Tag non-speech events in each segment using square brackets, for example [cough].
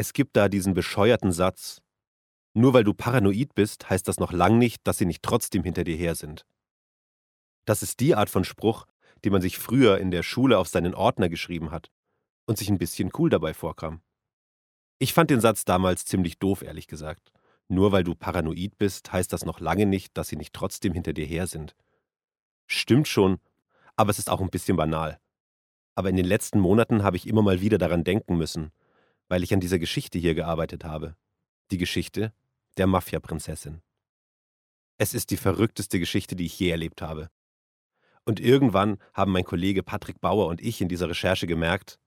Es gibt da diesen bescheuerten Satz. Nur weil du paranoid bist, heißt das noch lang nicht, dass sie nicht trotzdem hinter dir her sind. Das ist die Art von Spruch, die man sich früher in der Schule auf seinen Ordner geschrieben hat und sich ein bisschen cool dabei vorkam. Ich fand den Satz damals ziemlich doof, ehrlich gesagt. Nur weil du paranoid bist, heißt das noch lange nicht, dass sie nicht trotzdem hinter dir her sind. Stimmt schon, aber es ist auch ein bisschen banal. Aber in den letzten Monaten habe ich immer mal wieder daran denken müssen, weil ich an dieser Geschichte hier gearbeitet habe. Die Geschichte der Mafia-Prinzessin. Es ist die verrückteste Geschichte, die ich je erlebt habe. Und irgendwann haben mein Kollege Patrick Bauer und ich in dieser Recherche gemerkt,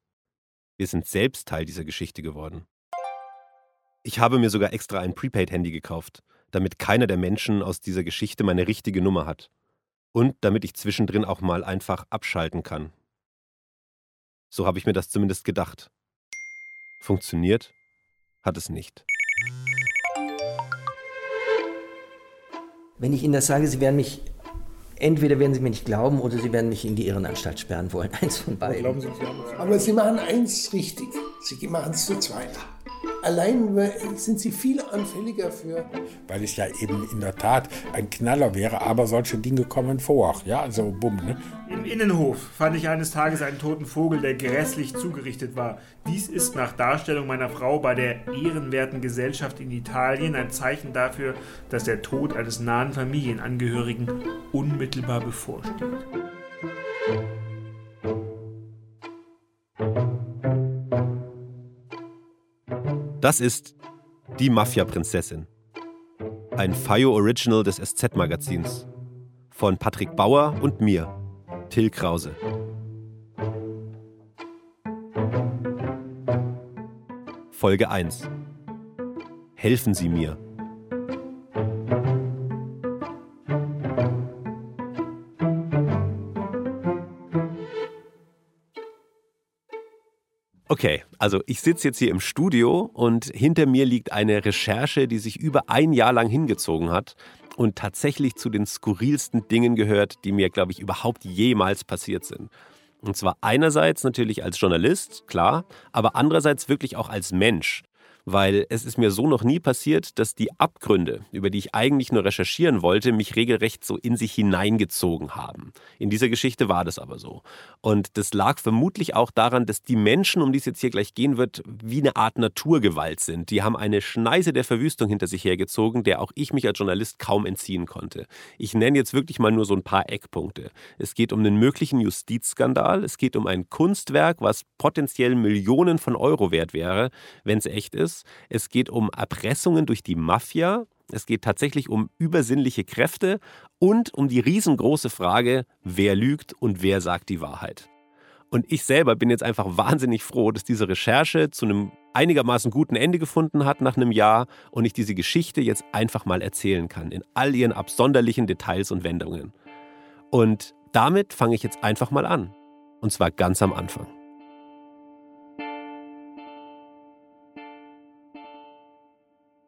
wir sind selbst Teil dieser Geschichte geworden. Ich habe mir sogar extra ein Prepaid-Handy gekauft, damit keiner der Menschen aus dieser Geschichte meine richtige Nummer hat. Und damit ich zwischendrin auch mal einfach abschalten kann. So habe ich mir das zumindest gedacht. Funktioniert hat es nicht. Wenn ich Ihnen das sage, Sie werden mich entweder werden Sie mir nicht glauben oder Sie werden mich in die Irrenanstalt sperren wollen. [laughs] Eins von beiden. Aber Sie machen eins richtig. Sie machen es zu zweit. Allein sind sie viel anfälliger für. Weil es ja eben in der Tat ein Knaller wäre, aber solche Dinge kommen vor. Ja, also bumm. Ne? Im Innenhof fand ich eines Tages einen toten Vogel, der grässlich zugerichtet war. Dies ist nach Darstellung meiner Frau bei der ehrenwerten Gesellschaft in Italien ein Zeichen dafür, dass der Tod eines nahen Familienangehörigen unmittelbar bevorsteht. Das ist Die Mafia-Prinzessin. Ein FIO Original des SZ-Magazins. Von Patrick Bauer und mir, Till Krause. Folge 1. Helfen Sie mir. Okay, also ich sitze jetzt hier im Studio und hinter mir liegt eine Recherche, die sich über ein Jahr lang hingezogen hat und tatsächlich zu den skurrilsten Dingen gehört, die mir, glaube ich, überhaupt jemals passiert sind. Und zwar einerseits natürlich als Journalist, klar, aber andererseits wirklich auch als Mensch weil es ist mir so noch nie passiert, dass die Abgründe, über die ich eigentlich nur recherchieren wollte, mich regelrecht so in sich hineingezogen haben. In dieser Geschichte war das aber so. Und das lag vermutlich auch daran, dass die Menschen, um die es jetzt hier gleich gehen wird, wie eine Art Naturgewalt sind. Die haben eine Schneise der Verwüstung hinter sich hergezogen, der auch ich mich als Journalist kaum entziehen konnte. Ich nenne jetzt wirklich mal nur so ein paar Eckpunkte. Es geht um einen möglichen Justizskandal, es geht um ein Kunstwerk, was potenziell Millionen von Euro wert wäre, wenn es echt ist. Virus. Es geht um Erpressungen durch die Mafia. Es geht tatsächlich um übersinnliche Kräfte und um die riesengroße Frage, wer lügt und wer sagt die Wahrheit. Und ich selber bin jetzt einfach wahnsinnig froh, dass diese Recherche zu einem einigermaßen guten Ende gefunden hat nach einem Jahr und ich diese Geschichte jetzt einfach mal erzählen kann, in all ihren absonderlichen Details und Wendungen. Und damit fange ich jetzt einfach mal an. Und zwar ganz am Anfang.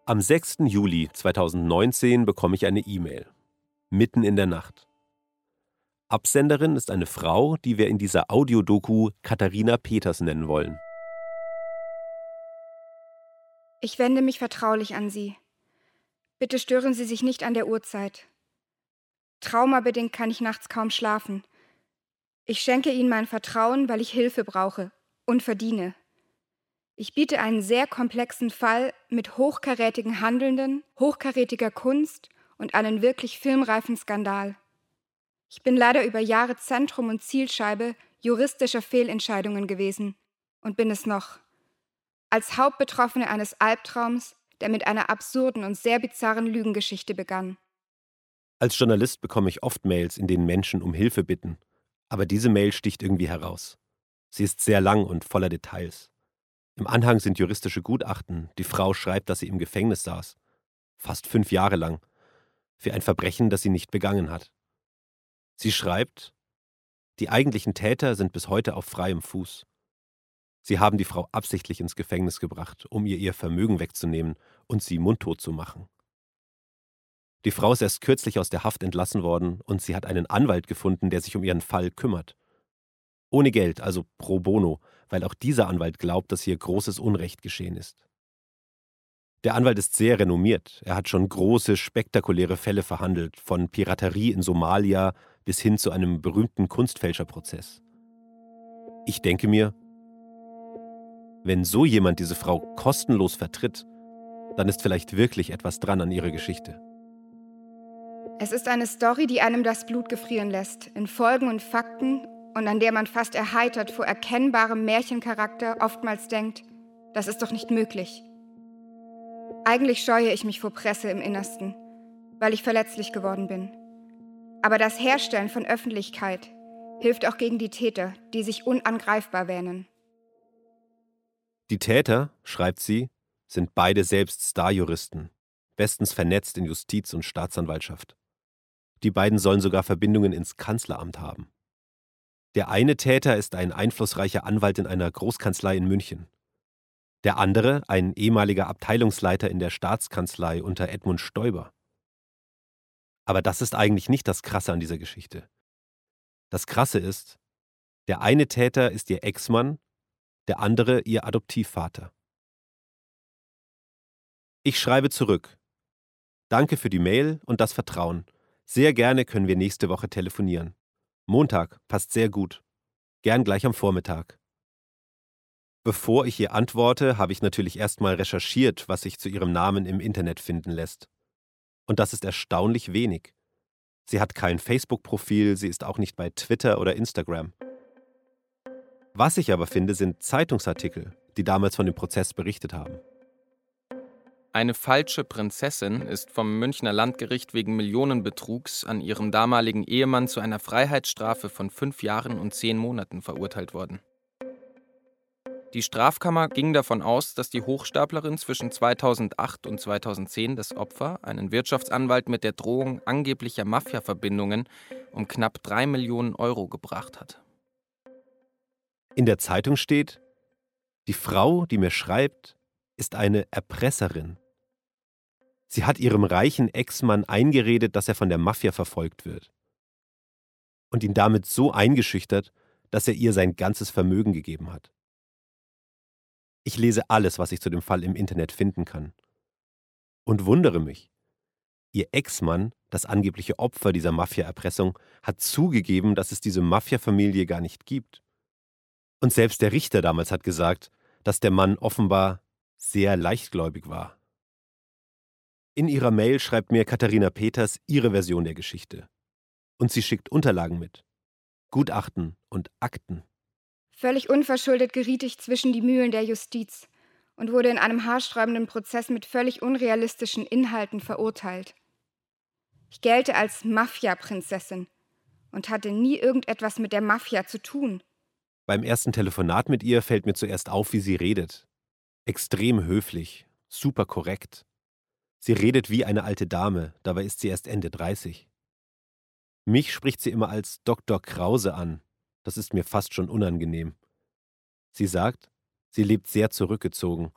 Am 6. Juli 2019 bekomme ich eine E-Mail. Mitten in der Nacht. Absenderin ist eine Frau, die wir in dieser Audiodoku Katharina Peters nennen wollen. Ich wende mich vertraulich an Sie. Bitte stören Sie sich nicht an der Uhrzeit. Traumabedingt kann ich nachts kaum schlafen. Ich schenke Ihnen mein Vertrauen, weil ich Hilfe brauche und verdiene. Ich biete einen sehr komplexen Fall mit hochkarätigen Handelnden, hochkarätiger Kunst und einen wirklich filmreifen Skandal. Ich bin leider über Jahre Zentrum und Zielscheibe juristischer Fehlentscheidungen gewesen und bin es noch. Als Hauptbetroffene eines Albtraums, der mit einer absurden und sehr bizarren Lügengeschichte begann. Als Journalist bekomme ich oft Mails, in denen Menschen um Hilfe bitten. Aber diese Mail sticht irgendwie heraus. Sie ist sehr lang und voller Details. Im Anhang sind juristische Gutachten. Die Frau schreibt, dass sie im Gefängnis saß. Fast fünf Jahre lang. Für ein Verbrechen, das sie nicht begangen hat. Sie schreibt, die eigentlichen Täter sind bis heute auf freiem Fuß. Sie haben die Frau absichtlich ins Gefängnis gebracht, um ihr ihr Vermögen wegzunehmen und sie mundtot zu machen. Die Frau ist erst kürzlich aus der Haft entlassen worden und sie hat einen Anwalt gefunden, der sich um ihren Fall kümmert. Ohne Geld, also pro bono, weil auch dieser Anwalt glaubt, dass hier großes Unrecht geschehen ist. Der Anwalt ist sehr renommiert. Er hat schon große, spektakuläre Fälle verhandelt, von Piraterie in Somalia bis hin zu einem berühmten Kunstfälscherprozess. Ich denke mir, wenn so jemand diese Frau kostenlos vertritt, dann ist vielleicht wirklich etwas dran an ihrer Geschichte. Es ist eine Story, die einem das Blut gefrieren lässt, in Folgen und Fakten und an der man fast erheitert vor erkennbarem Märchencharakter oftmals denkt, das ist doch nicht möglich. Eigentlich scheue ich mich vor Presse im Innersten, weil ich verletzlich geworden bin. Aber das Herstellen von Öffentlichkeit hilft auch gegen die Täter, die sich unangreifbar wähnen. Die Täter, schreibt sie, sind beide selbst Starjuristen, bestens vernetzt in Justiz und Staatsanwaltschaft. Die beiden sollen sogar Verbindungen ins Kanzleramt haben. Der eine Täter ist ein einflussreicher Anwalt in einer Großkanzlei in München. Der andere ein ehemaliger Abteilungsleiter in der Staatskanzlei unter Edmund Stoiber. Aber das ist eigentlich nicht das Krasse an dieser Geschichte. Das Krasse ist, der eine Täter ist ihr Ex-Mann, der andere ihr Adoptivvater. Ich schreibe zurück. Danke für die Mail und das Vertrauen. Sehr gerne können wir nächste Woche telefonieren. Montag passt sehr gut. Gern gleich am Vormittag. Bevor ich ihr antworte, habe ich natürlich erstmal recherchiert, was sich zu ihrem Namen im Internet finden lässt. Und das ist erstaunlich wenig. Sie hat kein Facebook-Profil, sie ist auch nicht bei Twitter oder Instagram. Was ich aber finde, sind Zeitungsartikel, die damals von dem Prozess berichtet haben. Eine falsche Prinzessin ist vom Münchner Landgericht wegen Millionenbetrugs an ihrem damaligen Ehemann zu einer Freiheitsstrafe von fünf Jahren und zehn Monaten verurteilt worden. Die Strafkammer ging davon aus, dass die Hochstaplerin zwischen 2008 und 2010 das Opfer, einen Wirtschaftsanwalt mit der Drohung angeblicher Mafia-Verbindungen, um knapp drei Millionen Euro gebracht hat. In der Zeitung steht, die Frau, die mir schreibt, ist eine Erpresserin. Sie hat ihrem reichen Ex-Mann eingeredet, dass er von der Mafia verfolgt wird. Und ihn damit so eingeschüchtert, dass er ihr sein ganzes Vermögen gegeben hat. Ich lese alles, was ich zu dem Fall im Internet finden kann. Und wundere mich. Ihr Ex-Mann, das angebliche Opfer dieser Mafia-Erpressung, hat zugegeben, dass es diese Mafia-Familie gar nicht gibt. Und selbst der Richter damals hat gesagt, dass der Mann offenbar sehr leichtgläubig war. In ihrer Mail schreibt mir Katharina Peters ihre Version der Geschichte. Und sie schickt Unterlagen mit. Gutachten und Akten. Völlig unverschuldet geriet ich zwischen die Mühlen der Justiz und wurde in einem haarsträubenden Prozess mit völlig unrealistischen Inhalten verurteilt. Ich gelte als Mafia-Prinzessin und hatte nie irgendetwas mit der Mafia zu tun. Beim ersten Telefonat mit ihr fällt mir zuerst auf, wie sie redet. Extrem höflich, super korrekt. Sie redet wie eine alte Dame, dabei ist sie erst Ende 30. Mich spricht sie immer als Dr. Krause an, das ist mir fast schon unangenehm. Sie sagt, sie lebt sehr zurückgezogen,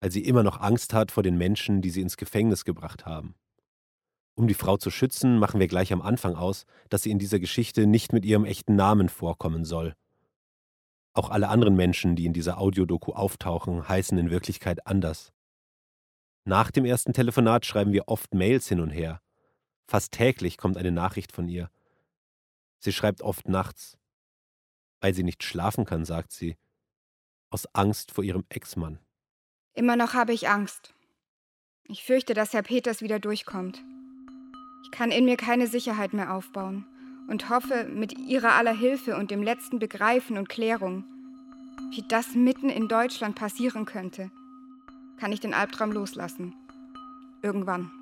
weil sie immer noch Angst hat vor den Menschen, die sie ins Gefängnis gebracht haben. Um die Frau zu schützen, machen wir gleich am Anfang aus, dass sie in dieser Geschichte nicht mit ihrem echten Namen vorkommen soll. Auch alle anderen Menschen, die in dieser Audiodoku auftauchen, heißen in Wirklichkeit anders. Nach dem ersten Telefonat schreiben wir oft Mails hin und her. Fast täglich kommt eine Nachricht von ihr. Sie schreibt oft nachts. Weil sie nicht schlafen kann, sagt sie, aus Angst vor ihrem Ex-Mann. Immer noch habe ich Angst. Ich fürchte, dass Herr Peters wieder durchkommt. Ich kann in mir keine Sicherheit mehr aufbauen und hoffe, mit Ihrer aller Hilfe und dem letzten Begreifen und Klärung, wie das mitten in Deutschland passieren könnte, kann ich den Albtraum loslassen. Irgendwann.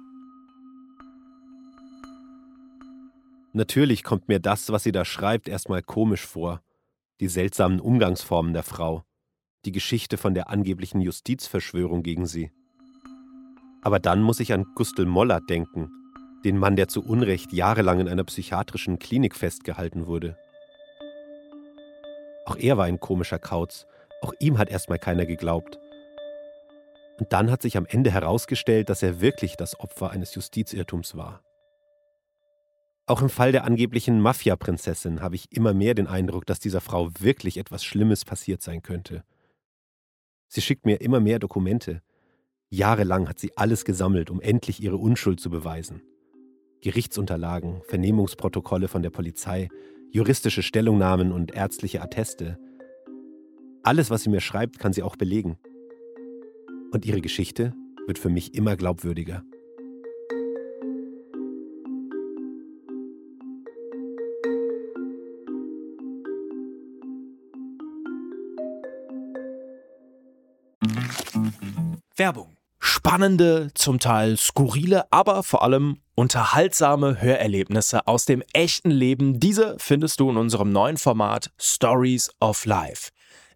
Natürlich kommt mir das, was sie da schreibt, erstmal komisch vor die seltsamen Umgangsformen der Frau, die Geschichte von der angeblichen Justizverschwörung gegen sie. Aber dann muss ich an Gustl Mollert denken, den Mann, der zu Unrecht jahrelang in einer psychiatrischen Klinik festgehalten wurde. Auch er war ein komischer Kauz, auch ihm hat erstmal keiner geglaubt. Und dann hat sich am Ende herausgestellt, dass er wirklich das Opfer eines Justizirrtums war. Auch im Fall der angeblichen Mafia-Prinzessin habe ich immer mehr den Eindruck, dass dieser Frau wirklich etwas Schlimmes passiert sein könnte. Sie schickt mir immer mehr Dokumente. Jahrelang hat sie alles gesammelt, um endlich ihre Unschuld zu beweisen. Gerichtsunterlagen, Vernehmungsprotokolle von der Polizei, juristische Stellungnahmen und ärztliche Atteste. Alles, was sie mir schreibt, kann sie auch belegen. Und ihre Geschichte wird für mich immer glaubwürdiger. Werbung. Spannende, zum Teil skurrile, aber vor allem unterhaltsame Hörerlebnisse aus dem echten Leben. Diese findest du in unserem neuen Format Stories of Life.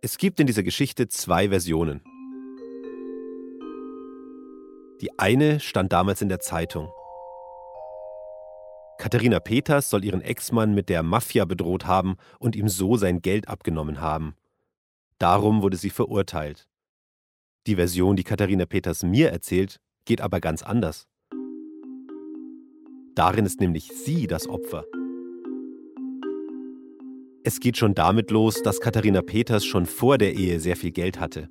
Es gibt in dieser Geschichte zwei Versionen. Die eine stand damals in der Zeitung. Katharina Peters soll ihren Ex-Mann mit der Mafia bedroht haben und ihm so sein Geld abgenommen haben. Darum wurde sie verurteilt. Die Version, die Katharina Peters mir erzählt, geht aber ganz anders. Darin ist nämlich sie das Opfer. Es geht schon damit los, dass Katharina Peters schon vor der Ehe sehr viel Geld hatte.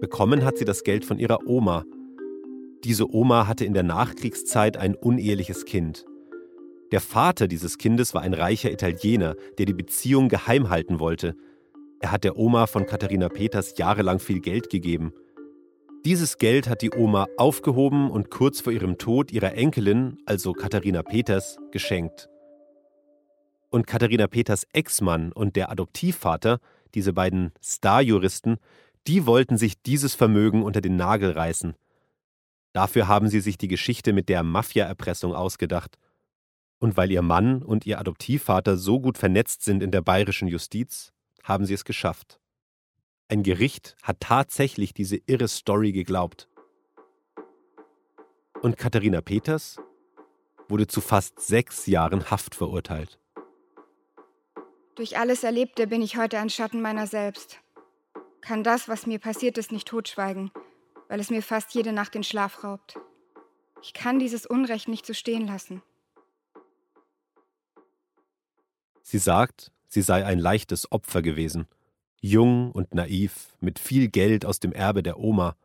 Bekommen hat sie das Geld von ihrer Oma. Diese Oma hatte in der Nachkriegszeit ein uneheliches Kind. Der Vater dieses Kindes war ein reicher Italiener, der die Beziehung geheim halten wollte. Er hat der Oma von Katharina Peters jahrelang viel Geld gegeben. Dieses Geld hat die Oma aufgehoben und kurz vor ihrem Tod ihrer Enkelin, also Katharina Peters, geschenkt. Und Katharina Peters Ex-Mann und der Adoptivvater, diese beiden Starjuristen, die wollten sich dieses Vermögen unter den Nagel reißen. Dafür haben sie sich die Geschichte mit der Mafia-Erpressung ausgedacht. Und weil ihr Mann und ihr Adoptivvater so gut vernetzt sind in der bayerischen Justiz, haben sie es geschafft. Ein Gericht hat tatsächlich diese irre Story geglaubt. Und Katharina Peters wurde zu fast sechs Jahren Haft verurteilt. Durch alles Erlebte bin ich heute ein Schatten meiner selbst. Kann das, was mir passiert ist, nicht totschweigen, weil es mir fast jede Nacht den Schlaf raubt. Ich kann dieses Unrecht nicht so stehen lassen. Sie sagt, sie sei ein leichtes Opfer gewesen, jung und naiv, mit viel Geld aus dem Erbe der Oma,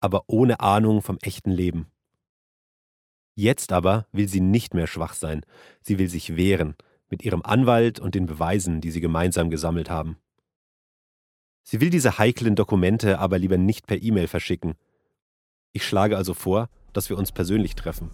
aber ohne Ahnung vom echten Leben. Jetzt aber will sie nicht mehr schwach sein, sie will sich wehren, mit ihrem Anwalt und den Beweisen, die sie gemeinsam gesammelt haben. Sie will diese heiklen Dokumente aber lieber nicht per E-Mail verschicken. Ich schlage also vor, dass wir uns persönlich treffen.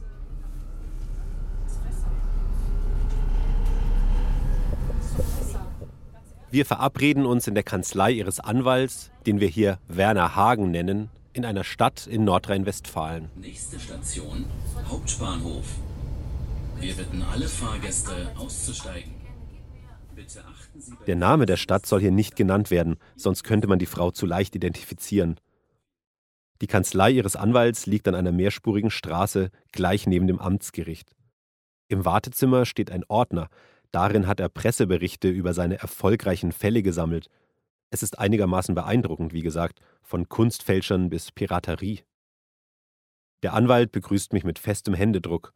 Wir verabreden uns in der Kanzlei Ihres Anwalts, den wir hier Werner Hagen nennen, in einer Stadt in Nordrhein-Westfalen. Nächste Station, Hauptbahnhof. Wir bitten alle Fahrgäste auszusteigen. Der Name der Stadt soll hier nicht genannt werden, sonst könnte man die Frau zu leicht identifizieren. Die Kanzlei ihres Anwalts liegt an einer mehrspurigen Straße gleich neben dem Amtsgericht. Im Wartezimmer steht ein Ordner, Darin hat er Presseberichte über seine erfolgreichen Fälle gesammelt. Es ist einigermaßen beeindruckend, wie gesagt, von Kunstfälschern bis Piraterie. Der Anwalt begrüßt mich mit festem Händedruck.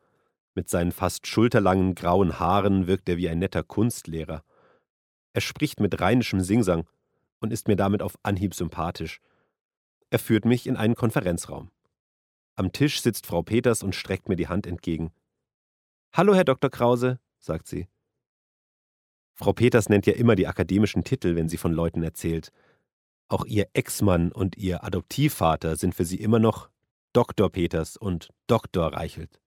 Mit seinen fast schulterlangen grauen Haaren wirkt er wie ein netter Kunstlehrer. Er spricht mit rheinischem Singsang und ist mir damit auf Anhieb sympathisch. Er führt mich in einen Konferenzraum. Am Tisch sitzt Frau Peters und streckt mir die Hand entgegen. Hallo, Herr Dr. Krause, sagt sie. Frau Peters nennt ja immer die akademischen Titel, wenn sie von Leuten erzählt. Auch ihr Ex-Mann und ihr Adoptivvater sind für sie immer noch Dr. Peters und Dr. Reichelt.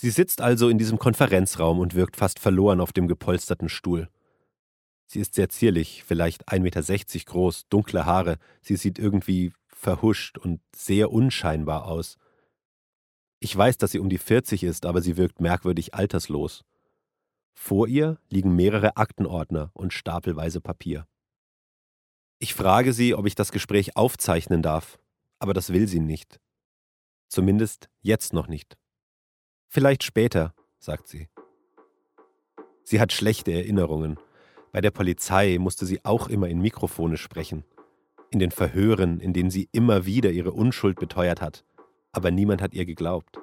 Sie sitzt also in diesem Konferenzraum und wirkt fast verloren auf dem gepolsterten Stuhl. Sie ist sehr zierlich, vielleicht 1,60 Meter groß, dunkle Haare, sie sieht irgendwie verhuscht und sehr unscheinbar aus. Ich weiß, dass sie um die 40 ist, aber sie wirkt merkwürdig alterslos. Vor ihr liegen mehrere Aktenordner und stapelweise Papier. Ich frage sie, ob ich das Gespräch aufzeichnen darf. aber das will sie nicht. Zumindest jetzt noch nicht. Vielleicht später, sagt sie. Sie hat schlechte Erinnerungen. Bei der Polizei musste sie auch immer in Mikrofone sprechen. In den Verhören, in denen sie immer wieder ihre Unschuld beteuert hat. Aber niemand hat ihr geglaubt.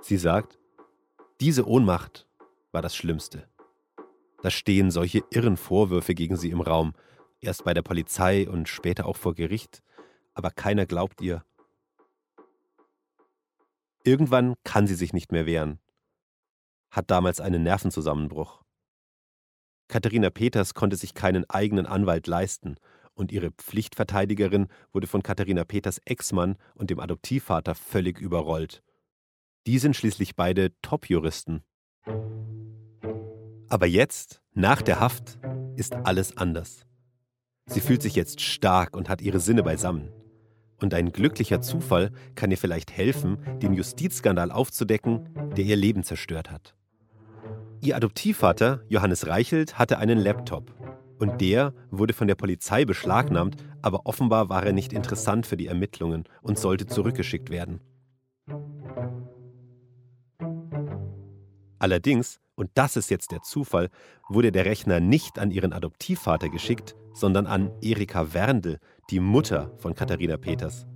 Sie sagt, diese Ohnmacht war das Schlimmste. Da stehen solche irren Vorwürfe gegen sie im Raum, erst bei der Polizei und später auch vor Gericht, aber keiner glaubt ihr. Irgendwann kann sie sich nicht mehr wehren. Hat damals einen Nervenzusammenbruch. Katharina Peters konnte sich keinen eigenen Anwalt leisten und ihre Pflichtverteidigerin wurde von Katharina Peters Ex-Mann und dem Adoptivvater völlig überrollt. Die sind schließlich beide Top-Juristen. Aber jetzt, nach der Haft, ist alles anders. Sie fühlt sich jetzt stark und hat ihre Sinne beisammen. Und ein glücklicher Zufall kann ihr vielleicht helfen, den Justizskandal aufzudecken, der ihr Leben zerstört hat. Ihr Adoptivvater, Johannes Reichelt, hatte einen Laptop. Und der wurde von der Polizei beschlagnahmt, aber offenbar war er nicht interessant für die Ermittlungen und sollte zurückgeschickt werden. Allerdings, und das ist jetzt der Zufall, wurde der Rechner nicht an ihren Adoptivvater geschickt, sondern an Erika Werndl, die Mutter von Katharina Peters.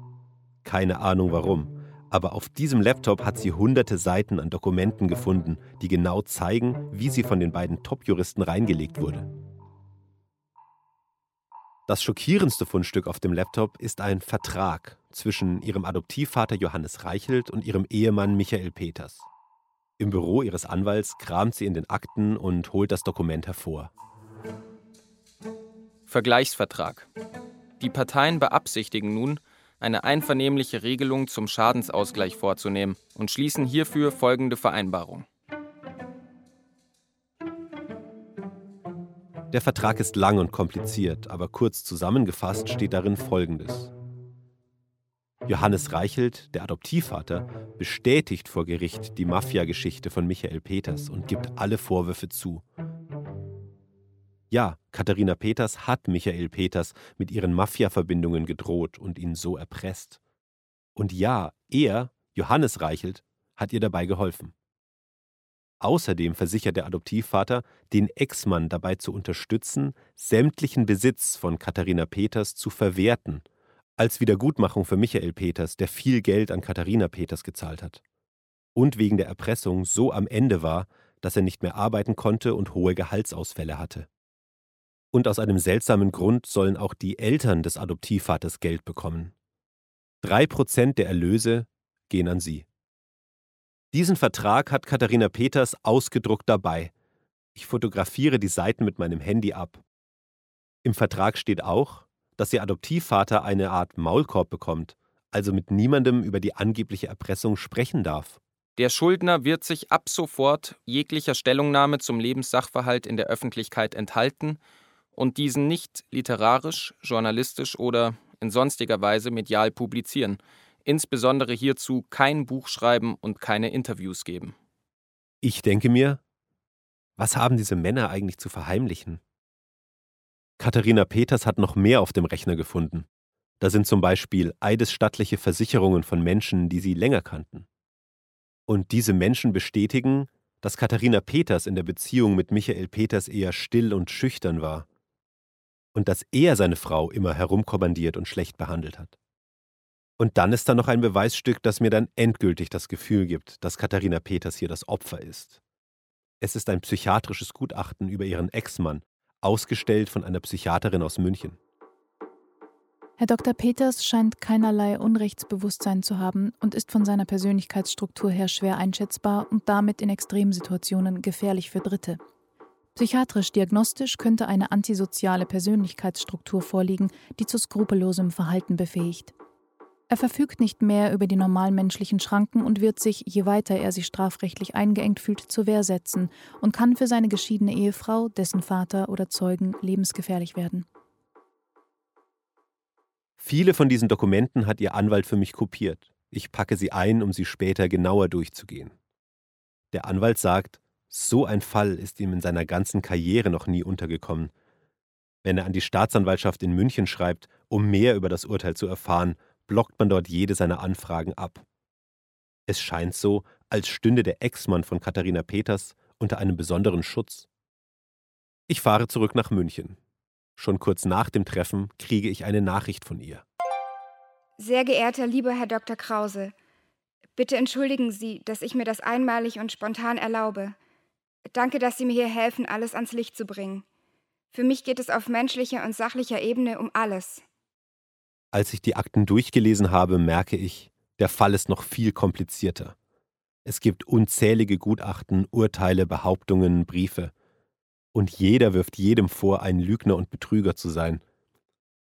Keine Ahnung warum, aber auf diesem Laptop hat sie hunderte Seiten an Dokumenten gefunden, die genau zeigen, wie sie von den beiden Top-Juristen reingelegt wurde. Das schockierendste Fundstück auf dem Laptop ist ein Vertrag zwischen ihrem Adoptivvater Johannes Reichelt und ihrem Ehemann Michael Peters. Im Büro ihres Anwalts kramt sie in den Akten und holt das Dokument hervor. Vergleichsvertrag. Die Parteien beabsichtigen nun, eine einvernehmliche Regelung zum Schadensausgleich vorzunehmen und schließen hierfür folgende Vereinbarung. Der Vertrag ist lang und kompliziert, aber kurz zusammengefasst steht darin Folgendes. Johannes Reichelt, der Adoptivvater, bestätigt vor Gericht die Mafia-Geschichte von Michael Peters und gibt alle Vorwürfe zu. Ja, Katharina Peters hat Michael Peters mit ihren Mafia-Verbindungen gedroht und ihn so erpresst. Und ja, er, Johannes Reichelt, hat ihr dabei geholfen. Außerdem versichert der Adoptivvater, den Ex-Mann dabei zu unterstützen, sämtlichen Besitz von Katharina Peters zu verwerten – als Wiedergutmachung für Michael Peters, der viel Geld an Katharina Peters gezahlt hat. Und wegen der Erpressung so am Ende war, dass er nicht mehr arbeiten konnte und hohe Gehaltsausfälle hatte. Und aus einem seltsamen Grund sollen auch die Eltern des Adoptivvaters Geld bekommen. Drei Prozent der Erlöse gehen an sie. Diesen Vertrag hat Katharina Peters ausgedruckt dabei. Ich fotografiere die Seiten mit meinem Handy ab. Im Vertrag steht auch, dass ihr Adoptivvater eine Art Maulkorb bekommt, also mit niemandem über die angebliche Erpressung sprechen darf. Der Schuldner wird sich ab sofort jeglicher Stellungnahme zum Lebenssachverhalt in der Öffentlichkeit enthalten und diesen nicht literarisch, journalistisch oder in sonstiger Weise medial publizieren, insbesondere hierzu kein Buch schreiben und keine Interviews geben. Ich denke mir, was haben diese Männer eigentlich zu verheimlichen? Katharina Peters hat noch mehr auf dem Rechner gefunden. Da sind zum Beispiel eidesstattliche Versicherungen von Menschen, die sie länger kannten. Und diese Menschen bestätigen, dass Katharina Peters in der Beziehung mit Michael Peters eher still und schüchtern war. Und dass er seine Frau immer herumkommandiert und schlecht behandelt hat. Und dann ist da noch ein Beweisstück, das mir dann endgültig das Gefühl gibt, dass Katharina Peters hier das Opfer ist. Es ist ein psychiatrisches Gutachten über ihren Ex-Mann, ausgestellt von einer Psychiaterin aus München. Herr Dr. Peters scheint keinerlei Unrechtsbewusstsein zu haben und ist von seiner Persönlichkeitsstruktur her schwer einschätzbar und damit in Extremsituationen gefährlich für Dritte. Psychiatrisch diagnostisch könnte eine antisoziale Persönlichkeitsstruktur vorliegen, die zu skrupellosem Verhalten befähigt. Er verfügt nicht mehr über die normalmenschlichen Schranken und wird sich, je weiter er sich strafrechtlich eingeengt fühlt, zur Wehr setzen und kann für seine geschiedene Ehefrau, dessen Vater oder Zeugen lebensgefährlich werden. Viele von diesen Dokumenten hat Ihr Anwalt für mich kopiert. Ich packe sie ein, um sie später genauer durchzugehen. Der Anwalt sagt, so ein Fall ist ihm in seiner ganzen Karriere noch nie untergekommen. Wenn er an die Staatsanwaltschaft in München schreibt, um mehr über das Urteil zu erfahren, blockt man dort jede seiner Anfragen ab. Es scheint so, als stünde der Ex-Mann von Katharina Peters unter einem besonderen Schutz. Ich fahre zurück nach München. Schon kurz nach dem Treffen kriege ich eine Nachricht von ihr. Sehr geehrter lieber Herr Dr. Krause, bitte entschuldigen Sie, dass ich mir das einmalig und spontan erlaube. Danke, dass Sie mir hier helfen, alles ans Licht zu bringen. Für mich geht es auf menschlicher und sachlicher Ebene um alles. Als ich die Akten durchgelesen habe, merke ich, der Fall ist noch viel komplizierter. Es gibt unzählige Gutachten, Urteile, Behauptungen, Briefe. Und jeder wirft jedem vor, ein Lügner und Betrüger zu sein.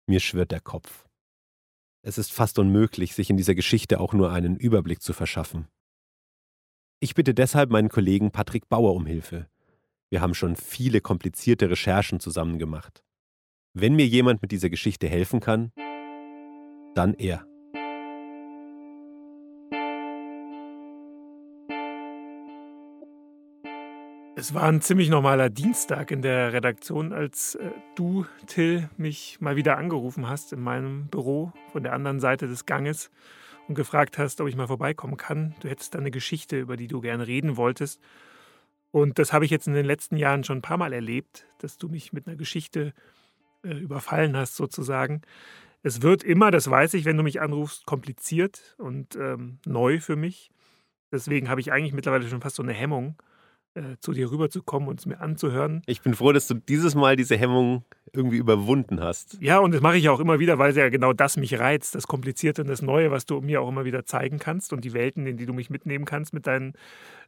Mir schwirrt der Kopf. Es ist fast unmöglich, sich in dieser Geschichte auch nur einen Überblick zu verschaffen. Ich bitte deshalb meinen Kollegen Patrick Bauer um Hilfe. Wir haben schon viele komplizierte Recherchen zusammen gemacht. Wenn mir jemand mit dieser Geschichte helfen kann, dann er. Es war ein ziemlich normaler Dienstag in der Redaktion, als äh, du, Till, mich mal wieder angerufen hast in meinem Büro von der anderen Seite des Ganges und gefragt hast, ob ich mal vorbeikommen kann. Du hättest da eine Geschichte, über die du gerne reden wolltest. Und das habe ich jetzt in den letzten Jahren schon ein paar Mal erlebt, dass du mich mit einer Geschichte äh, überfallen hast, sozusagen. Es wird immer, das weiß ich, wenn du mich anrufst, kompliziert und ähm, neu für mich. Deswegen habe ich eigentlich mittlerweile schon fast so eine Hemmung äh, zu dir rüberzukommen und es mir anzuhören. Ich bin froh, dass du dieses Mal diese Hemmung irgendwie überwunden hast. Ja, und das mache ich auch immer wieder, weil ja genau das mich reizt, das Komplizierte und das Neue, was du mir auch immer wieder zeigen kannst und die Welten, in die du mich mitnehmen kannst mit deinen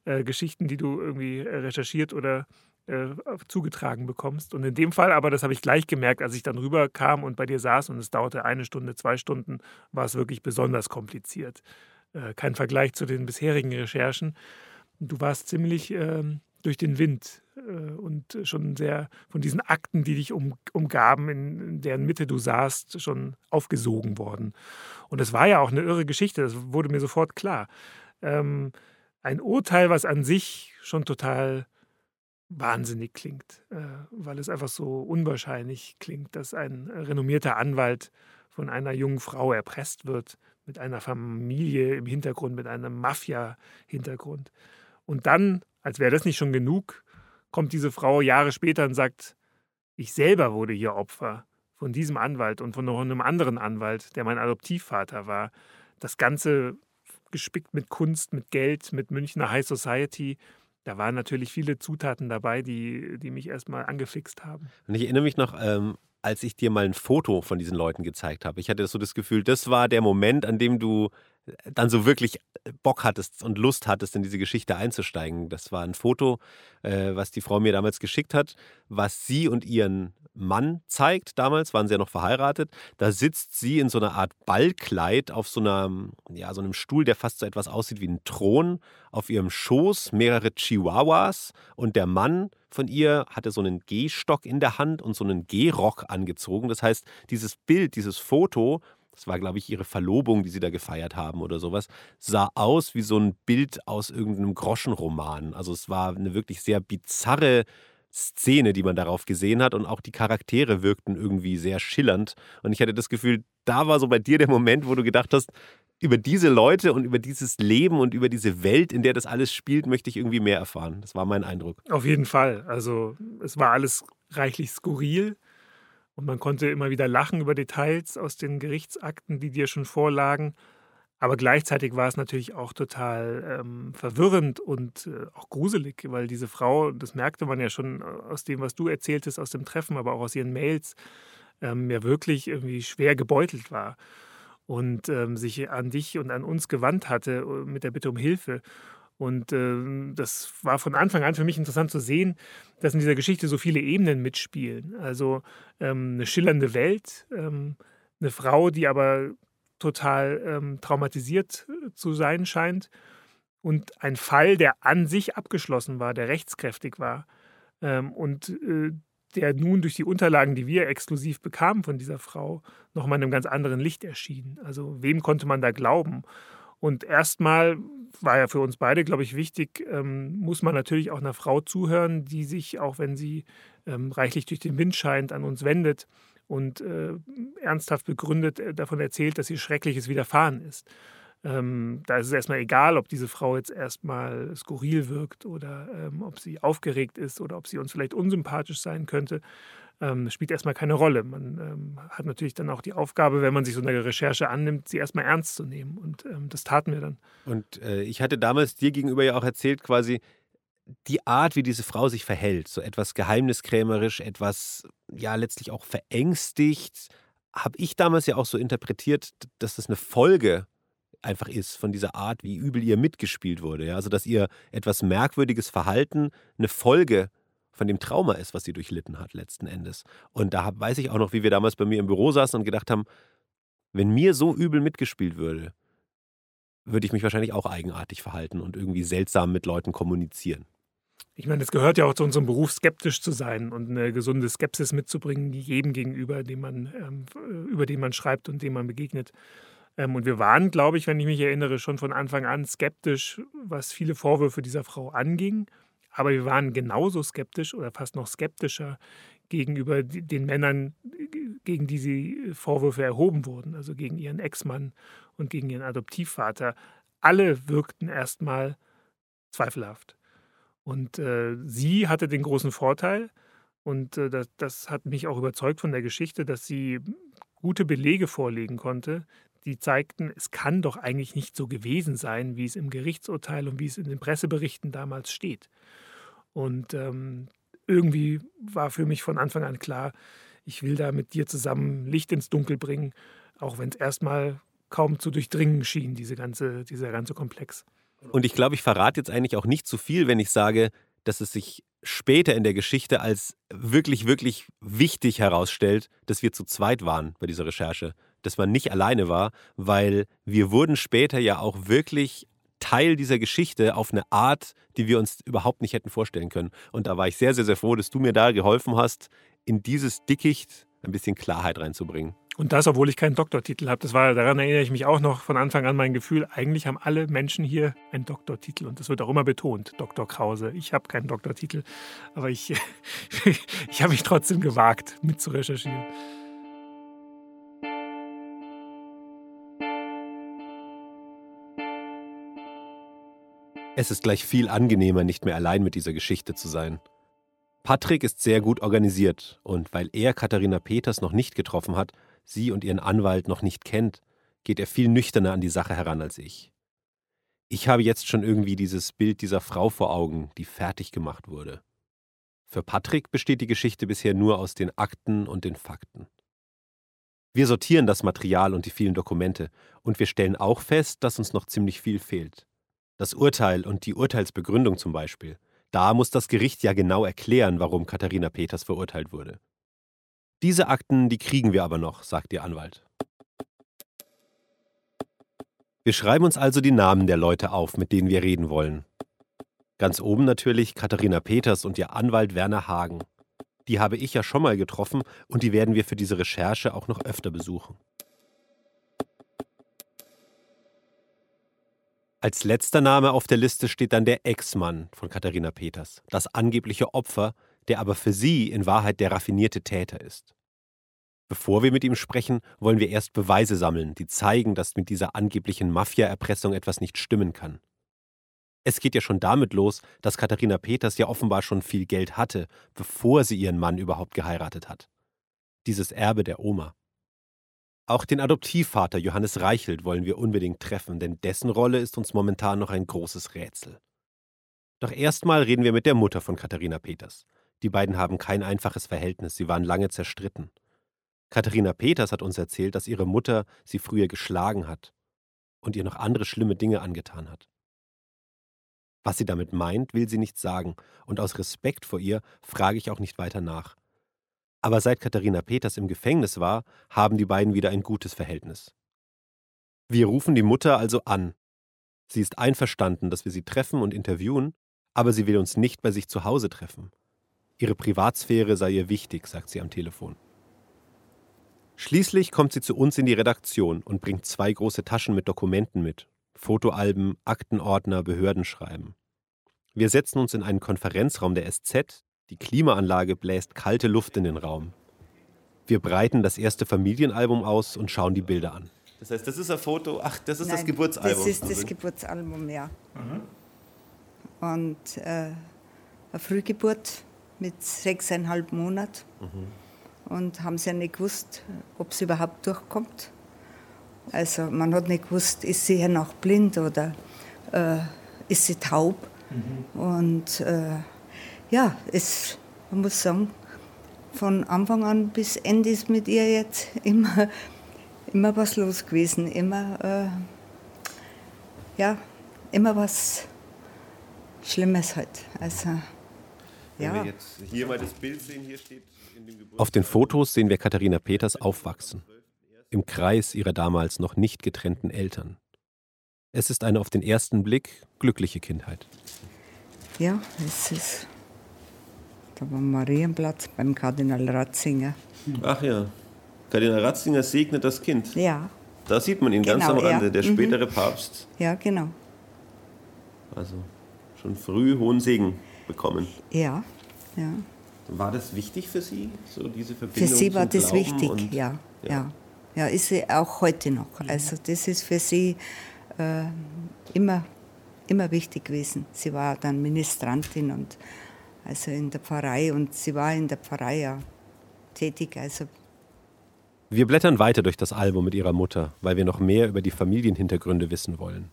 äh, Geschichten, die du irgendwie äh, recherchiert oder äh, zugetragen bekommst. Und in dem Fall aber, das habe ich gleich gemerkt, als ich dann rüberkam und bei dir saß und es dauerte eine Stunde, zwei Stunden, war es wirklich besonders kompliziert. Äh, kein Vergleich zu den bisherigen Recherchen. Du warst ziemlich ähm, durch den Wind äh, und schon sehr von diesen Akten, die dich um, umgaben, in, in, deren Mitte du saßt, schon aufgesogen worden. Und das war ja auch eine irre Geschichte, das wurde mir sofort klar. Ähm, ein Urteil, was an sich schon total wahnsinnig klingt, äh, weil es einfach so unwahrscheinlich klingt, dass ein renommierter Anwalt von einer jungen Frau erpresst wird, mit einer Familie im Hintergrund, mit einem Mafia-Hintergrund. Und dann, als wäre das nicht schon genug, kommt diese Frau Jahre später und sagt, ich selber wurde hier Opfer von diesem Anwalt und von noch einem anderen Anwalt, der mein Adoptivvater war. Das Ganze gespickt mit Kunst, mit Geld, mit Münchner High Society. Da waren natürlich viele Zutaten dabei, die, die mich erstmal angefixt haben. Und ich erinnere mich noch, ähm, als ich dir mal ein Foto von diesen Leuten gezeigt habe. Ich hatte so das Gefühl, das war der Moment, an dem du dann so wirklich Bock hattest und Lust hattest, in diese Geschichte einzusteigen. Das war ein Foto, äh, was die Frau mir damals geschickt hat, was sie und ihren Mann zeigt. Damals waren sie ja noch verheiratet. Da sitzt sie in so einer Art Ballkleid auf so, einer, ja, so einem Stuhl, der fast so etwas aussieht wie ein Thron. Auf ihrem Schoß mehrere Chihuahuas und der Mann von ihr hatte so einen Gehstock in der Hand und so einen Gehrock angezogen. Das heißt, dieses Bild, dieses Foto das war, glaube ich, ihre Verlobung, die sie da gefeiert haben oder sowas, sah aus wie so ein Bild aus irgendeinem Groschenroman. Also es war eine wirklich sehr bizarre Szene, die man darauf gesehen hat und auch die Charaktere wirkten irgendwie sehr schillernd. Und ich hatte das Gefühl, da war so bei dir der Moment, wo du gedacht hast, über diese Leute und über dieses Leben und über diese Welt, in der das alles spielt, möchte ich irgendwie mehr erfahren. Das war mein Eindruck. Auf jeden Fall. Also es war alles reichlich skurril. Und man konnte immer wieder lachen über Details aus den Gerichtsakten, die dir schon vorlagen. Aber gleichzeitig war es natürlich auch total ähm, verwirrend und äh, auch gruselig, weil diese Frau, das merkte man ja schon aus dem, was du erzähltest, aus dem Treffen, aber auch aus ihren Mails, ähm, ja wirklich irgendwie schwer gebeutelt war und ähm, sich an dich und an uns gewandt hatte äh, mit der Bitte um Hilfe. Und äh, das war von Anfang an für mich interessant zu sehen, dass in dieser Geschichte so viele Ebenen mitspielen. Also ähm, eine schillernde Welt, ähm, eine Frau, die aber total ähm, traumatisiert äh, zu sein scheint und ein Fall, der an sich abgeschlossen war, der rechtskräftig war ähm, und äh, der nun durch die Unterlagen, die wir exklusiv bekamen von dieser Frau, nochmal in einem ganz anderen Licht erschien. Also wem konnte man da glauben? Und erstmal war ja für uns beide, glaube ich, wichtig, ähm, muss man natürlich auch einer Frau zuhören, die sich, auch wenn sie ähm, reichlich durch den Wind scheint, an uns wendet und äh, ernsthaft begründet äh, davon erzählt, dass ihr Schreckliches widerfahren ist. Ähm, da ist es erstmal egal, ob diese Frau jetzt erstmal skurril wirkt oder ähm, ob sie aufgeregt ist oder ob sie uns vielleicht unsympathisch sein könnte. Ähm, spielt erstmal keine Rolle. Man ähm, hat natürlich dann auch die Aufgabe, wenn man sich so eine Recherche annimmt, sie erstmal ernst zu nehmen. Und ähm, das taten wir dann. Und äh, ich hatte damals dir gegenüber ja auch erzählt, quasi, die Art, wie diese Frau sich verhält, so etwas geheimniskrämerisch, etwas ja letztlich auch verängstigt, habe ich damals ja auch so interpretiert, dass das eine Folge einfach ist von dieser Art, wie übel ihr mitgespielt wurde. Ja? Also, dass ihr etwas merkwürdiges Verhalten eine Folge von dem Trauma ist, was sie durchlitten hat, letzten Endes. Und da weiß ich auch noch, wie wir damals bei mir im Büro saßen und gedacht haben, wenn mir so übel mitgespielt würde, würde ich mich wahrscheinlich auch eigenartig verhalten und irgendwie seltsam mit Leuten kommunizieren. Ich meine, es gehört ja auch zu unserem Beruf, skeptisch zu sein und eine gesunde Skepsis mitzubringen, jedem gegenüber, dem man, ähm, über den man schreibt und dem man begegnet. Ähm, und wir waren, glaube ich, wenn ich mich erinnere, schon von Anfang an skeptisch, was viele Vorwürfe dieser Frau anging. Aber wir waren genauso skeptisch oder fast noch skeptischer gegenüber den Männern, gegen die sie Vorwürfe erhoben wurden, also gegen ihren Ex-Mann und gegen ihren Adoptivvater. Alle wirkten erstmal zweifelhaft. Und äh, sie hatte den großen Vorteil, und äh, das, das hat mich auch überzeugt von der Geschichte, dass sie gute Belege vorlegen konnte, die zeigten, es kann doch eigentlich nicht so gewesen sein, wie es im Gerichtsurteil und wie es in den Presseberichten damals steht. Und ähm, irgendwie war für mich von Anfang an klar, ich will da mit dir zusammen Licht ins Dunkel bringen, auch wenn es erstmal kaum zu durchdringen schien, diese ganze, dieser ganze Komplex. Und ich glaube, ich verrate jetzt eigentlich auch nicht zu viel, wenn ich sage, dass es sich später in der Geschichte als wirklich, wirklich wichtig herausstellt, dass wir zu zweit waren bei dieser Recherche dass man nicht alleine war, weil wir wurden später ja auch wirklich Teil dieser Geschichte auf eine Art, die wir uns überhaupt nicht hätten vorstellen können. Und da war ich sehr, sehr, sehr froh, dass du mir da geholfen hast, in dieses Dickicht ein bisschen Klarheit reinzubringen. Und das, obwohl ich keinen Doktortitel habe. Das war, daran erinnere ich mich auch noch von Anfang an mein Gefühl, eigentlich haben alle Menschen hier einen Doktortitel. Und das wird auch immer betont, Dr. Krause. Ich habe keinen Doktortitel, aber ich, [laughs] ich habe mich trotzdem gewagt, mit zu recherchieren. Es ist gleich viel angenehmer, nicht mehr allein mit dieser Geschichte zu sein. Patrick ist sehr gut organisiert und weil er Katharina Peters noch nicht getroffen hat, sie und ihren Anwalt noch nicht kennt, geht er viel nüchterner an die Sache heran als ich. Ich habe jetzt schon irgendwie dieses Bild dieser Frau vor Augen, die fertig gemacht wurde. Für Patrick besteht die Geschichte bisher nur aus den Akten und den Fakten. Wir sortieren das Material und die vielen Dokumente und wir stellen auch fest, dass uns noch ziemlich viel fehlt. Das Urteil und die Urteilsbegründung zum Beispiel. Da muss das Gericht ja genau erklären, warum Katharina Peters verurteilt wurde. Diese Akten, die kriegen wir aber noch, sagt Ihr Anwalt. Wir schreiben uns also die Namen der Leute auf, mit denen wir reden wollen. Ganz oben natürlich Katharina Peters und ihr Anwalt Werner Hagen. Die habe ich ja schon mal getroffen und die werden wir für diese Recherche auch noch öfter besuchen. Als letzter Name auf der Liste steht dann der Ex-Mann von Katharina Peters, das angebliche Opfer, der aber für sie in Wahrheit der raffinierte Täter ist. Bevor wir mit ihm sprechen, wollen wir erst Beweise sammeln, die zeigen, dass mit dieser angeblichen Mafia-Erpressung etwas nicht stimmen kann. Es geht ja schon damit los, dass Katharina Peters ja offenbar schon viel Geld hatte, bevor sie ihren Mann überhaupt geheiratet hat. Dieses Erbe der Oma. Auch den Adoptivvater Johannes Reichelt wollen wir unbedingt treffen, denn dessen Rolle ist uns momentan noch ein großes Rätsel. Doch erstmal reden wir mit der Mutter von Katharina Peters. Die beiden haben kein einfaches Verhältnis, sie waren lange zerstritten. Katharina Peters hat uns erzählt, dass ihre Mutter sie früher geschlagen hat und ihr noch andere schlimme Dinge angetan hat. Was sie damit meint, will sie nicht sagen, und aus Respekt vor ihr frage ich auch nicht weiter nach. Aber seit Katharina Peters im Gefängnis war, haben die beiden wieder ein gutes Verhältnis. Wir rufen die Mutter also an. Sie ist einverstanden, dass wir sie treffen und interviewen, aber sie will uns nicht bei sich zu Hause treffen. Ihre Privatsphäre sei ihr wichtig, sagt sie am Telefon. Schließlich kommt sie zu uns in die Redaktion und bringt zwei große Taschen mit Dokumenten mit. Fotoalben, Aktenordner, Behördenschreiben. Wir setzen uns in einen Konferenzraum der SZ, die Klimaanlage bläst kalte Luft in den Raum. Wir breiten das erste Familienalbum aus und schauen die Bilder an. Das heißt, das ist ein Foto, ach, das ist Nein, das Geburtsalbum. Das ist das Geburtsalbum, ja. Und äh, eine Frühgeburt mit sechseinhalb Monaten. Und haben sie ja nicht gewusst, ob sie überhaupt durchkommt. Also man hat nicht gewusst, ist sie ja noch blind oder äh, ist sie taub. Und äh, ja, es, man muss sagen, von Anfang an bis Ende ist mit ihr jetzt immer, immer was los gewesen. Immer, äh, ja, immer was Schlimmes halt. Also, Wenn wir jetzt hier mal das Bild sehen, hier steht Auf den Fotos sehen wir Katharina Peters aufwachsen. Im Kreis ihrer damals noch nicht getrennten Eltern. Es ist eine auf den ersten Blick glückliche Kindheit. Ja, es ist. Da war Marienplatz beim Kardinal Ratzinger. Ach ja. Kardinal Ratzinger segnet das Kind. Ja, Da sieht man ihn ganz Genau, am Rande, ja. der Mhm. spätere Papst. ja, genau. Also schon früh hohen Segen bekommen. Ja, ja. War das wichtig für Sie, so diese Für Verbindung sie war zum das Glauben wichtig, und- ja, ja. Ja, ist sie auch heute noch. Also das ist für sie äh, immer, immer wichtig gewesen. Sie war dann Ministrantin und also in der Pfarrei und sie war in der Pfarrei ja tätig. Also Wir blättern weiter durch das Album mit ihrer Mutter, weil wir noch mehr über die Familienhintergründe wissen wollen.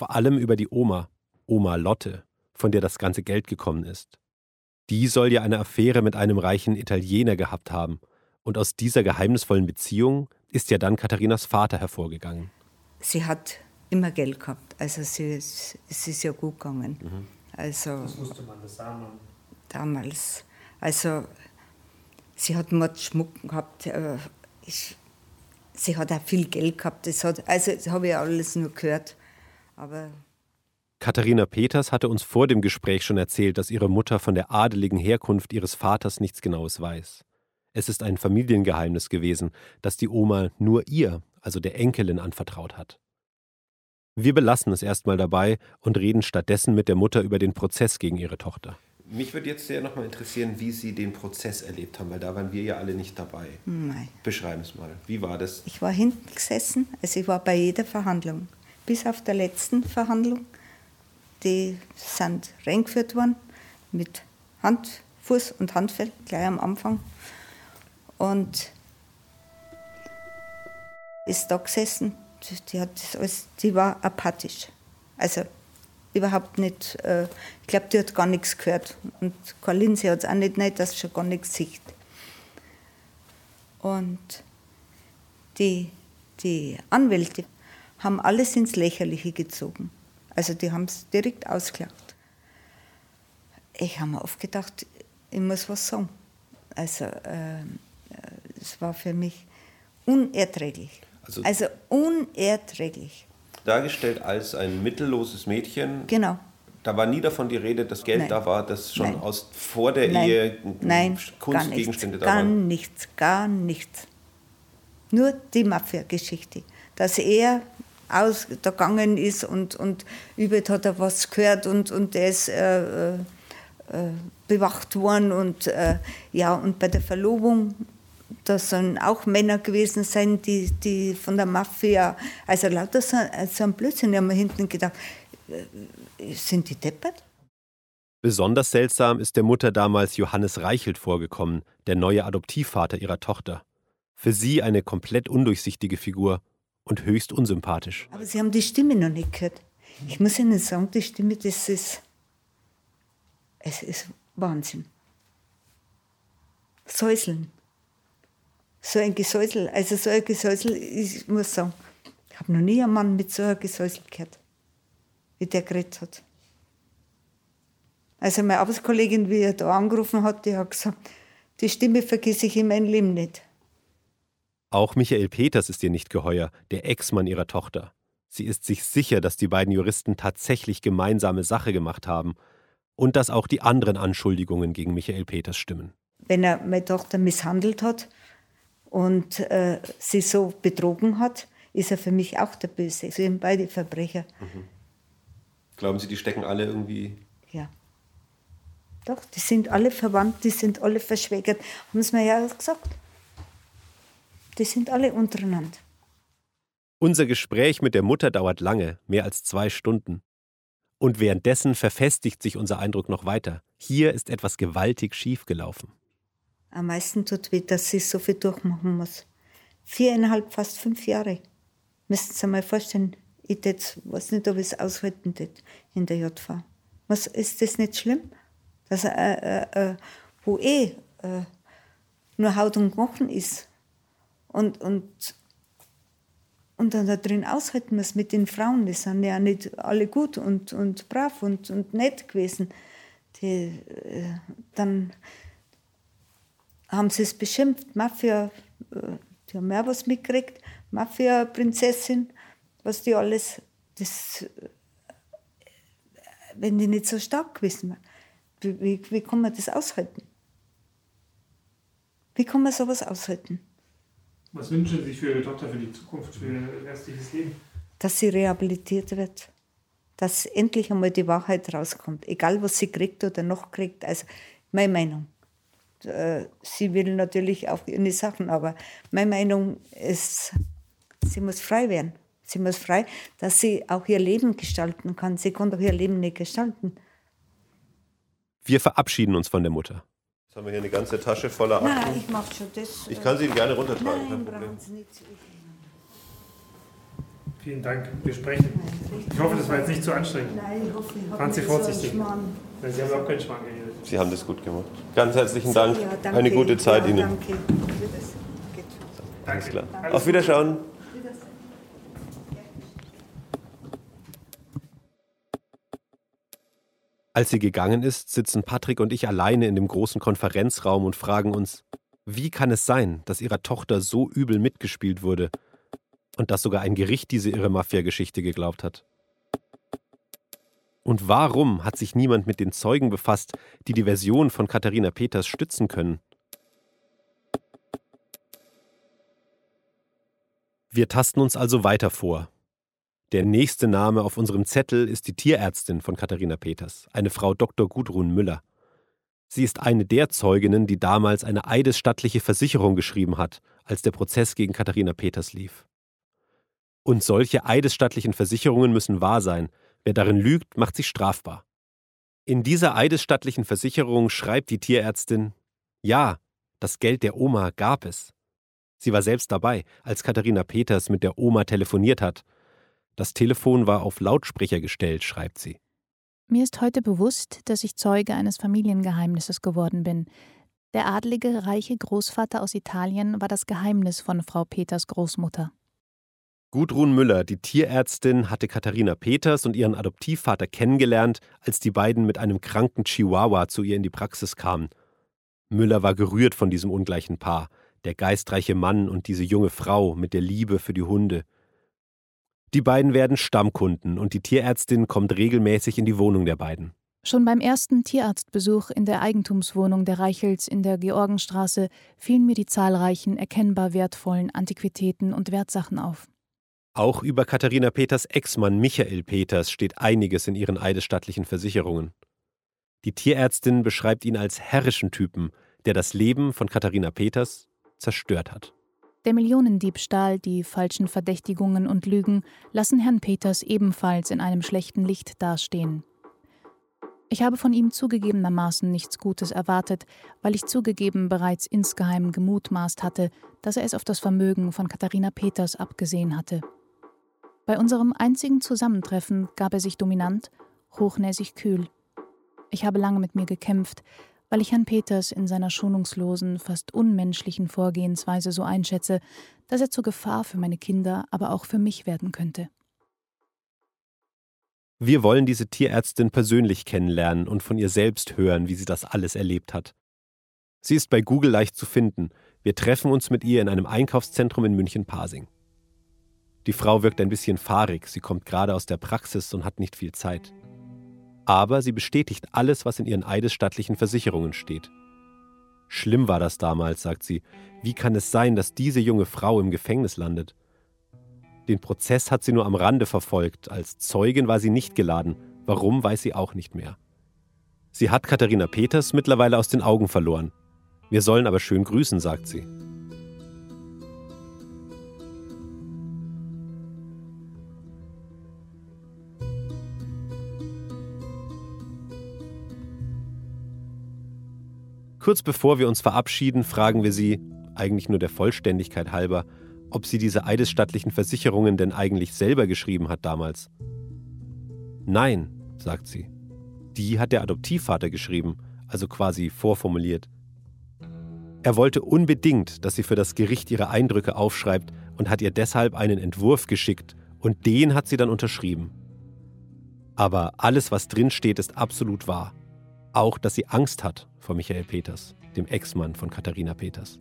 Vor allem über die Oma, Oma Lotte, von der das ganze Geld gekommen ist. Die soll ja eine Affäre mit einem reichen Italiener gehabt haben. Und aus dieser geheimnisvollen Beziehung ist ja dann Katharinas Vater hervorgegangen. sie hat immer Geld gehabt. Also sie, ist- es ist ja gut gegangen. Also musste man das sagen. damals. Also sie hat Mordschmuck gehabt. Äh, ich, sie hat auch viel Geld gehabt. Das hat, also das habe ich alles nur gehört. Aber Katharina Peters hatte uns vor dem Gespräch schon erzählt, dass ihre Mutter von der adeligen Herkunft ihres Vaters nichts Genaues weiß. Es ist ein Familiengeheimnis gewesen, das die Oma nur ihr, also der Enkelin, anvertraut hat. Wir belassen es erstmal dabei und reden stattdessen mit der Mutter über den Prozess gegen ihre Tochter. Mich würde jetzt sehr nochmal interessieren, wie Sie den Prozess erlebt haben, weil da waren wir ja alle nicht dabei. nein. Beschreiben es mal. Wie war das? Ich war hinten gesessen, also ich war bei jeder Verhandlung. Bis auf der letzten Verhandlung. Die sind reingeführt worden mit Hand, Fuß und Handfell gleich am Anfang. Und ist da gesessen, die, hat das alles, die war apathisch. Also überhaupt nicht, äh, ich glaube, die hat gar nichts gehört. Und Karl Lindsay hat es auch nicht, nicht, dass sie schon gar nichts sieht. Und die, die Anwälte haben alles ins Lächerliche gezogen. Also die haben es direkt ausgelacht. Ich habe mir oft gedacht, ich muss was sagen. Also äh, es war für mich unerträglich. Also- Also, unerträglich. Dargestellt als ein mittelloses Mädchen. Genau. Da war nie davon die Rede, dass Geld Nein. da war, dass schon Nein. aus vor der Nein, Ehe nein, gar Kunstgegenstände da gar waren. nichts, gar nichts. Nur die Mafia-Geschichte. Dass er ausgegangen ist und, und übel hat er was gehört und, und er ist äh, äh, äh, bewacht worden. Und, äh, ja, und bei der Verlobung, da sollen auch Männer gewesen sein, die, die von der Mafia, also lauter so, so ein Blödsinn, ich habe mir hinten gedacht, äh, sind die deppert? Besonders seltsam ist der Mutter damals Johannes Reichelt vorgekommen, der neue Adoptivvater ihrer Tochter. Für sie eine komplett undurchsichtige Figur und höchst unsympathisch. Aber Sie haben die Stimme noch nicht gehört. Ich muss Ihnen sagen, die Stimme, das ist. Es ist Wahnsinn. Säuseln. So ein Gesäusel, also so ein Gesäusel, ich muss sagen, ich habe noch nie einen Mann mit so einem Gesäusel gehört, wie der geredet hat. Also meine Arbeitskollegin, wie er da angerufen hat, die hat gesagt, die Stimme vergesse ich in meinem Leben nicht. Auch Michael Peters ist ihr nicht geheuer, der Ex-Mann ihrer Tochter. Sie ist sich sicher, dass die beiden Juristen tatsächlich gemeinsame Sache gemacht haben und dass auch die anderen Anschuldigungen gegen Michael Peters stimmen. wenn er meine Tochter misshandelt hat und äh, sie so betrogen hat, ist er für mich auch der Böse. Sie sind beide Verbrecher. Mhm. Glauben Sie, die stecken alle irgendwie. Ja. Doch, die sind alle verwandt, die sind alle verschwägert. Haben sie mir ja gesagt. Die sind alle untereinander. Unser Gespräch mit der Mutter dauert lange, mehr als zwei Stunden. Und währenddessen verfestigt sich unser Eindruck noch weiter. Hier ist etwas gewaltig schiefgelaufen. Am meisten tut weh, dass sie so viel durchmachen muss. Viereinhalb, fast fünf Jahre. Müssen Sie sich mal vorstellen, ich tät, weiß nicht, ob ich es aushalten tät in der JV. Was, ist das nicht schlimm? Dass äh, äh, äh, wo eh äh, nur Haut und Knochen ist und, und und dann da drin aushalten muss mit den Frauen. Die sind ja nicht alle gut und, und brav und, und nett gewesen. Die, äh, dann haben sie es beschimpft, Mafia, äh, die haben mehr was mitgekriegt, Mafia-Prinzessin, was die alles, das, äh, wenn die nicht so stark gewesen wären, wie, wie, wie kann man das aushalten? Wie kann man sowas aushalten? Was wünschen Sie sich für Ihre Tochter für die Zukunft, für ihr restliches Leben? Dass sie rehabilitiert wird. Dass endlich einmal die Wahrheit rauskommt. Egal, was sie kriegt oder noch kriegt. Also, meine Meinung. Äh, sie will natürlich auch ihre Sachen, aber meine Meinung ist, sie muss frei werden. Sie muss frei, dass sie auch ihr Leben gestalten kann. Sie kann doch ihr Leben nicht gestalten. Wir verabschieden uns von der Mutter. Jetzt haben wir hier eine ganze Tasche voller Akten. Nein, ich mach schon das. Ich kann sie Ihnen gerne runtertragen. Nein, brauchen Sie nicht. Vielen Dank. Wir sprechen. Ich hoffe, das war jetzt nicht zu anstrengend. Nein, ich hoffe, ich Fahren Sie vorsichtig. So Sie haben auch keinen Schmarrn geredet. Sie haben das gut gemacht. Ganz herzlichen Dank. Ja, danke. Eine gute Zeit ja, Ihnen. Danke. Alles klar. Auf Wiederschauen. Als sie gegangen ist, sitzen Patrick und ich alleine in dem großen Konferenzraum und fragen uns, wie kann es sein, dass ihrer Tochter so übel mitgespielt wurde und dass sogar ein Gericht diese irre Mafia-Geschichte geglaubt hat? Und warum hat sich niemand mit den Zeugen befasst, die die Version von Katharina Peters stützen können? Wir tasten uns also weiter vor, der nächste Name auf unserem Zettel ist die Tierärztin von Katharina Peters, eine Frau Dr. Gudrun Müller. Sie ist eine der Zeuginnen, die damals eine eidesstattliche Versicherung geschrieben hat, als der Prozess gegen Katharina Peters lief. Und solche eidesstattlichen Versicherungen müssen wahr sein. Wer darin lügt, macht sich strafbar. In dieser eidesstattlichen Versicherung schreibt die Tierärztin: Ja, das Geld der Oma gab es. Sie war selbst dabei, als Katharina Peters mit der Oma telefoniert hat das Telefon war auf Lautsprecher gestellt, schreibt sie. Mir ist heute bewusst, dass ich Zeuge eines Familiengeheimnisses geworden bin. Der adlige, reiche Großvater aus Italien war das Geheimnis von Frau Peters Großmutter. Gudrun Müller, die Tierärztin, hatte Katharina Peters und ihren Adoptivvater kennengelernt, als die beiden mit einem kranken Chihuahua zu ihr in die Praxis kamen. Müller war gerührt von diesem ungleichen Paar, der geistreiche Mann und diese junge Frau mit der Liebe für die Hunde. Die beiden werden Stammkunden und die Tierärztin kommt regelmäßig in die Wohnung der beiden. Schon beim ersten Tierarztbesuch in der Eigentumswohnung der Reichels in der Georgenstraße fielen mir die zahlreichen erkennbar wertvollen Antiquitäten und Wertsachen auf. Auch über Katharina Peters Ex-Mann Michael Peters steht einiges in ihren eidesstattlichen Versicherungen. Die Tierärztin beschreibt ihn als herrischen Typen, der das Leben von Katharina Peters zerstört hat. Der Millionendiebstahl, die falschen Verdächtigungen und Lügen lassen Herrn Peters ebenfalls in einem schlechten Licht dastehen. Ich habe von ihm zugegebenermaßen nichts Gutes erwartet, weil ich zugegeben bereits insgeheim gemutmaßt hatte, dass er es auf das Vermögen von Katharina Peters abgesehen hatte. Bei unserem einzigen Zusammentreffen gab er sich dominant, hochnäsig kühl. Ich habe lange mit mir gekämpft, weil ich Herrn Peters in seiner schonungslosen, fast unmenschlichen Vorgehensweise so einschätze, dass er zur Gefahr für meine Kinder, aber auch für mich werden könnte. Wir wollen diese Tierärztin persönlich kennenlernen und von ihr selbst hören, wie sie das alles erlebt hat. Sie ist bei Google leicht zu finden. Wir treffen uns mit ihr in einem Einkaufszentrum in München-Pasing. Die Frau wirkt ein bisschen fahrig, sie kommt gerade aus der Praxis und hat nicht viel Zeit aber sie bestätigt alles, was in ihren eidesstattlichen Versicherungen steht. Schlimm war das damals, sagt sie. Wie kann es sein, dass diese junge Frau im Gefängnis landet? Den Prozess hat sie nur am Rande verfolgt, als Zeugin war sie nicht geladen. Warum, weiß sie auch nicht mehr. Sie hat Katharina Peters mittlerweile aus den Augen verloren. Wir sollen aber schön grüßen, sagt sie. Kurz bevor wir uns verabschieden, fragen wir sie, eigentlich nur der Vollständigkeit halber, ob sie diese eidesstattlichen Versicherungen denn eigentlich selber geschrieben hat damals. Nein, sagt sie. Die hat der Adoptivvater geschrieben, also quasi vorformuliert. Er wollte unbedingt, dass sie für das Gericht ihre Eindrücke aufschreibt und hat ihr deshalb einen Entwurf geschickt und den hat sie dann unterschrieben. Aber alles, was drin steht, ist absolut wahr. Auch, dass sie Angst hat vor Michael Peters, dem Ex-Mann von Katharina Peters.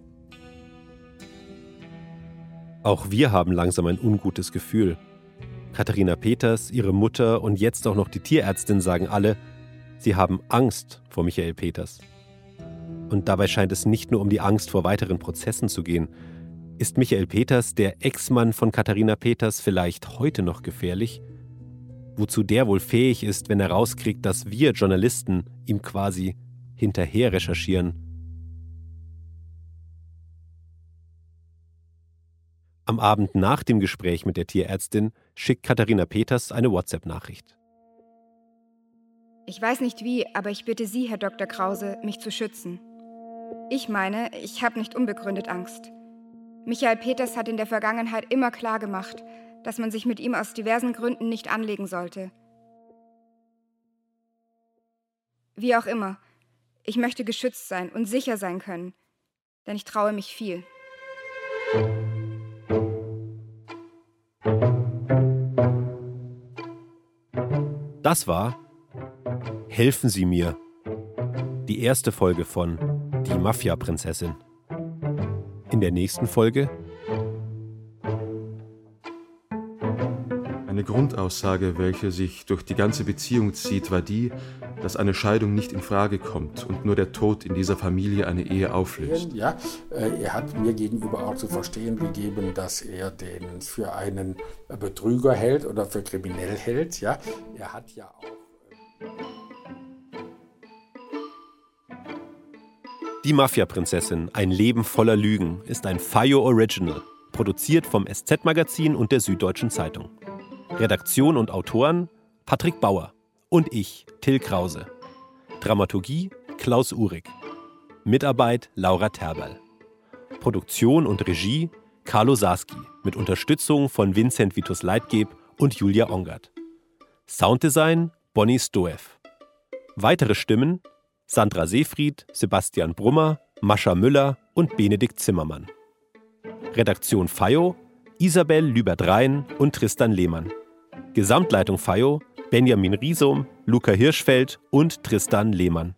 Auch wir haben langsam ein ungutes Gefühl. Katharina Peters, ihre Mutter und jetzt auch noch die Tierärztin sagen alle, sie haben Angst vor Michael Peters. Und dabei scheint es nicht nur um die Angst vor weiteren Prozessen zu gehen. Ist Michael Peters, der Ex-Mann von Katharina Peters, vielleicht heute noch gefährlich? Wozu der wohl fähig ist, wenn er rauskriegt, dass wir Journalisten ihm quasi hinterher recherchieren Am Abend nach dem Gespräch mit der Tierärztin schickt Katharina Peters eine WhatsApp-Nachricht. Ich weiß nicht wie, aber ich bitte Sie, Herr Dr. Krause, mich zu schützen. Ich meine, ich habe nicht unbegründet Angst. Michael Peters hat in der Vergangenheit immer klar gemacht, dass man sich mit ihm aus diversen Gründen nicht anlegen sollte. Wie auch immer, ich möchte geschützt sein und sicher sein können, denn ich traue mich viel. Das war Helfen Sie mir. Die erste Folge von Die Mafia-Prinzessin. In der nächsten Folge Eine Grundaussage, welche sich durch die ganze Beziehung zieht, war die, dass eine Scheidung nicht in Frage kommt und nur der Tod in dieser Familie eine Ehe auflöst. Ja, äh, er hat mir gegenüber auch zu verstehen gegeben, dass er den für einen Betrüger hält oder für kriminell hält. Ja, er hat ja auch. Äh, Die Mafia-Prinzessin, ein Leben voller Lügen, ist ein FIO Original, produziert vom SZ-Magazin und der Süddeutschen Zeitung. Redaktion und Autoren Patrick Bauer und ich, Till Krause. Dramaturgie Klaus Uhrig. Mitarbeit Laura Terberl. Produktion und Regie Carlo Saski mit Unterstützung von Vincent Vitus Leitgeb und Julia Ongert. Sounddesign Bonnie Stoev. Weitere Stimmen Sandra Seefried, Sebastian Brummer, Mascha Müller und Benedikt Zimmermann. Redaktion FIO Isabel Lübert-Rhein und Tristan Lehmann. Gesamtleitung FIO Benjamin Riesum, Luca Hirschfeld und Tristan Lehmann.